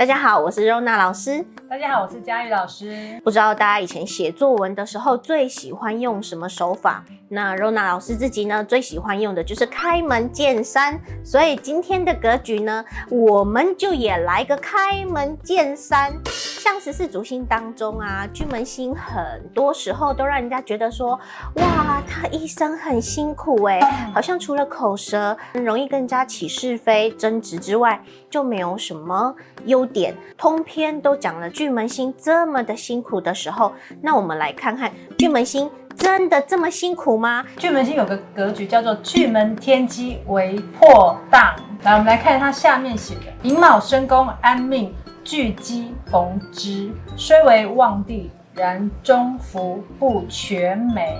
大家好，我是柔娜老师。大家好，我是佳玉老师。不知道大家以前写作文的时候最喜欢用什么手法？那柔娜老师自己呢，最喜欢用的就是开门见山。所以今天的格局呢，我们就也来个开门见山。像十四主星当中啊，巨门星很多时候都让人家觉得说，哇，他一生很辛苦哎，好像除了口舌容易跟人家起是非争执之外，就没有什么优点。通篇都讲了巨门星这么的辛苦的时候，那我们来看看巨门星真的这么辛苦吗？巨门星有个格局叫做巨门天机为破荡。来，我们来看它下面写的：寅卯申宫安命。巨机逢之，虽为旺地，然中福不全美。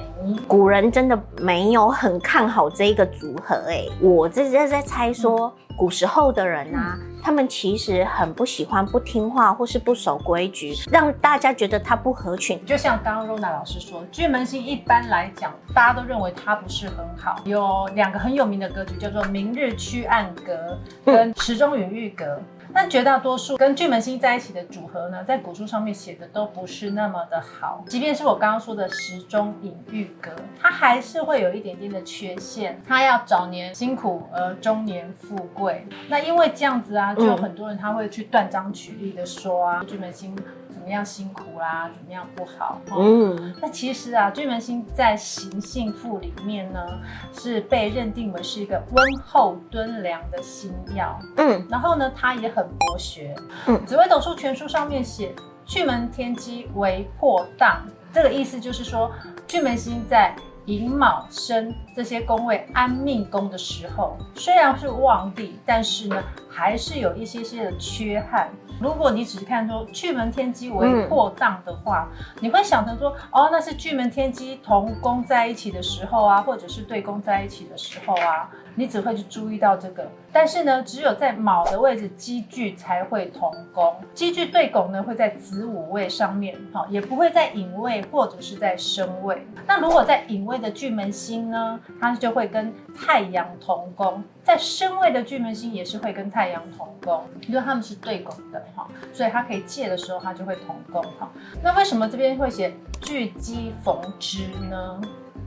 古人真的没有很看好这一个组合哎、欸，我这是在猜说，古时候的人啊，他们其实很不喜欢不听话或是不守规矩，让大家觉得他不合群。就像刚刚若娜老师说，巨门星一般来讲，大家都认为他不是很好。有两个很有名的格局，叫做明日曲暗格跟时钟允遇格。但绝大多数跟巨门星在一起的组合呢，在古书上面写的都不是那么的好。即便是我刚刚说的时钟隐喻格，它还是会有一点点的缺陷。它要早年辛苦而中年富贵。那因为这样子啊，就有很多人他会去断章取义的说啊，巨门星。怎么样辛苦啦、啊？怎么样不好？嗯，那其实啊，巨门星在行性赋里面呢，是被认定为是一个温厚敦良的星曜。嗯，然后呢，它也很博学。嗯，紫微斗数全书上面写，巨门天机为破荡，这个意思就是说，巨门星在寅卯申这些宫位安命宫的时候，虽然是旺地，但是呢，还是有一些些的缺憾。如果你只是看说巨门天机为破障的话，嗯、你会想成说，哦，那是巨门天机同宫在一起的时候啊，或者是对宫在一起的时候啊，你只会去注意到这个。但是呢，只有在卯的位置积聚才会同宫，积聚对拱呢会在子午位上面，哈，也不会在寅位或者是在申位。那如果在寅位的巨门星呢，它就会跟太阳同宫。在申位的巨门星也是会跟太阳同宫，因为他们是对拱的哈，所以它可以借的时候，它就会同宫哈。那为什么这边会写巨机逢之呢？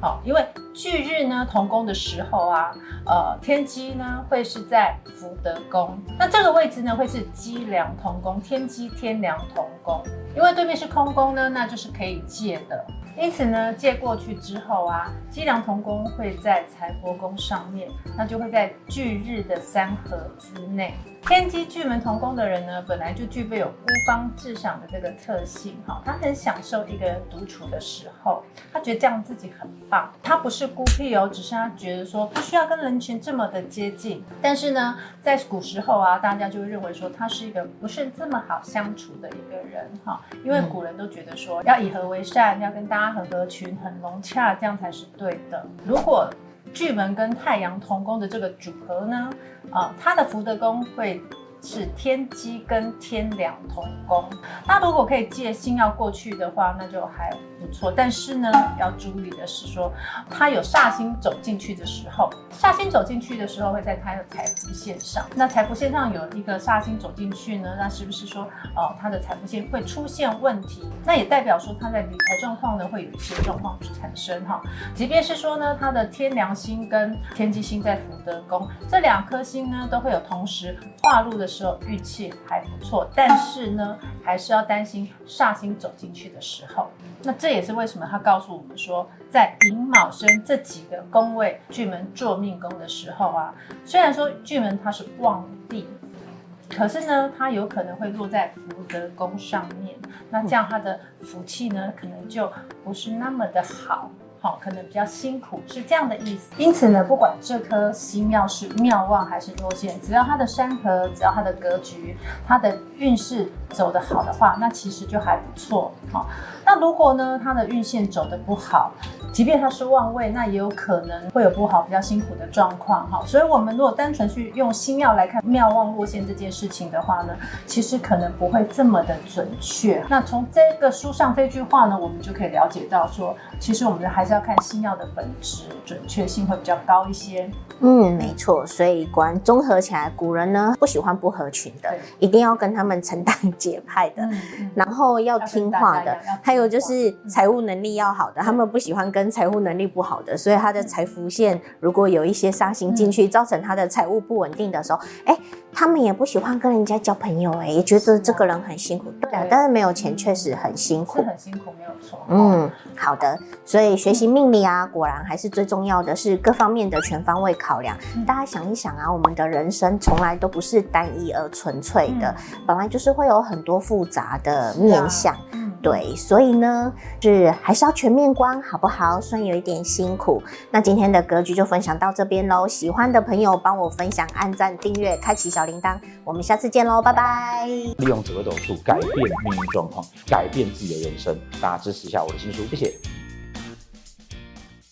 好，因为巨日呢同宫的时候啊，呃，天机呢会是在福德宫，那这个位置呢会是机梁同宫，天机天梁同宫，因为对面是空宫呢，那就是可以借的。因此呢，借过去之后啊，机梁同宫会在财帛宫上面，那就会在巨日的三合之内。天机巨门同宫的人呢，本来就具备有孤芳自赏的这个特性，哈，他很享受一个人独处的时候，他觉得这样自己很棒。他不是孤僻哦，只是他觉得说不需要跟人群这么的接近。但是呢，在古时候啊，大家就认为说他是一个不是这么好相处的一个人，哈，因为古人都觉得说要以和为善，要跟大家很合群、很融洽，这样才是对的。如果巨门跟太阳同宫的这个组合呢，啊、呃，它的福德宫会是天机跟天梁同宫。那如果可以借星要过去的话，那就还不错。但是呢，要注意的是说，它有煞星走进去的时候，煞星走进去的时候会在它的财富线上。那财富线上有一个煞星走进去呢，那是不是说，哦，它的财富线会出现问题？那也代表说它在理财状况呢会有一些状况产生哈。即便是说呢，它的天梁星跟天机星在福德宫，这两颗星呢都会有同时化入的时候运气还不错，但是呢还是要担心煞星走进去的时候。那这也是为什么他告诉我们说，在寅卯申这几个宫位巨门坐命宫的时候啊，虽然说巨门它是旺地。可是呢，它有可能会落在福德宫上面，那这样它的福气呢，可能就不是那么的好，好，可能比较辛苦，是这样的意思。因此呢，不管这颗星庙是庙旺还是落陷，只要它的山河，只要它的格局，它的运势走得好的话，那其实就还不错，好。那如果呢，它的运线走得不好，即便它是旺位，那也有可能会有不好、比较辛苦的状况哈。所以，我们如果单纯去用星曜来看妙旺落线这件事情的话呢，其实可能不会这么的准确。那从这个书上这句话呢，我们就可以了解到说，其实我们还是是要看新药的本质准确性会比较高一些。嗯，没错。所以果然综合起来，古人呢不喜欢不合群的，一定要跟他们承担节派的，然后要听话的，还有就是财务能力要好的，嗯、他们不喜欢跟财务能力不好的，所以他的财富线如果有一些杀心进去，造成他的财务不稳定的时候，哎、嗯，他们也不喜欢跟人家交朋友、欸，哎，也觉得这个人很辛苦，对啊，但是没有钱确实很辛苦，是很辛苦，没有错。嗯，好的，所以学习命理啊，果然还是最重要的是各方面的全方位考量。嗯、大家想一想啊，我们的人生从来都不是单一而纯粹的，嗯、本来就是会有很多复杂的面向。对，所以呢，是还是要全面观，好不好？虽然有一点辛苦。那今天的格局就分享到这边喽。喜欢的朋友帮我分享、按赞、订阅、开启小铃铛。我们下次见喽，拜拜。利用紫微斗术改变命运状况，改变自己的人生。大家支持一下我的新书，谢谢。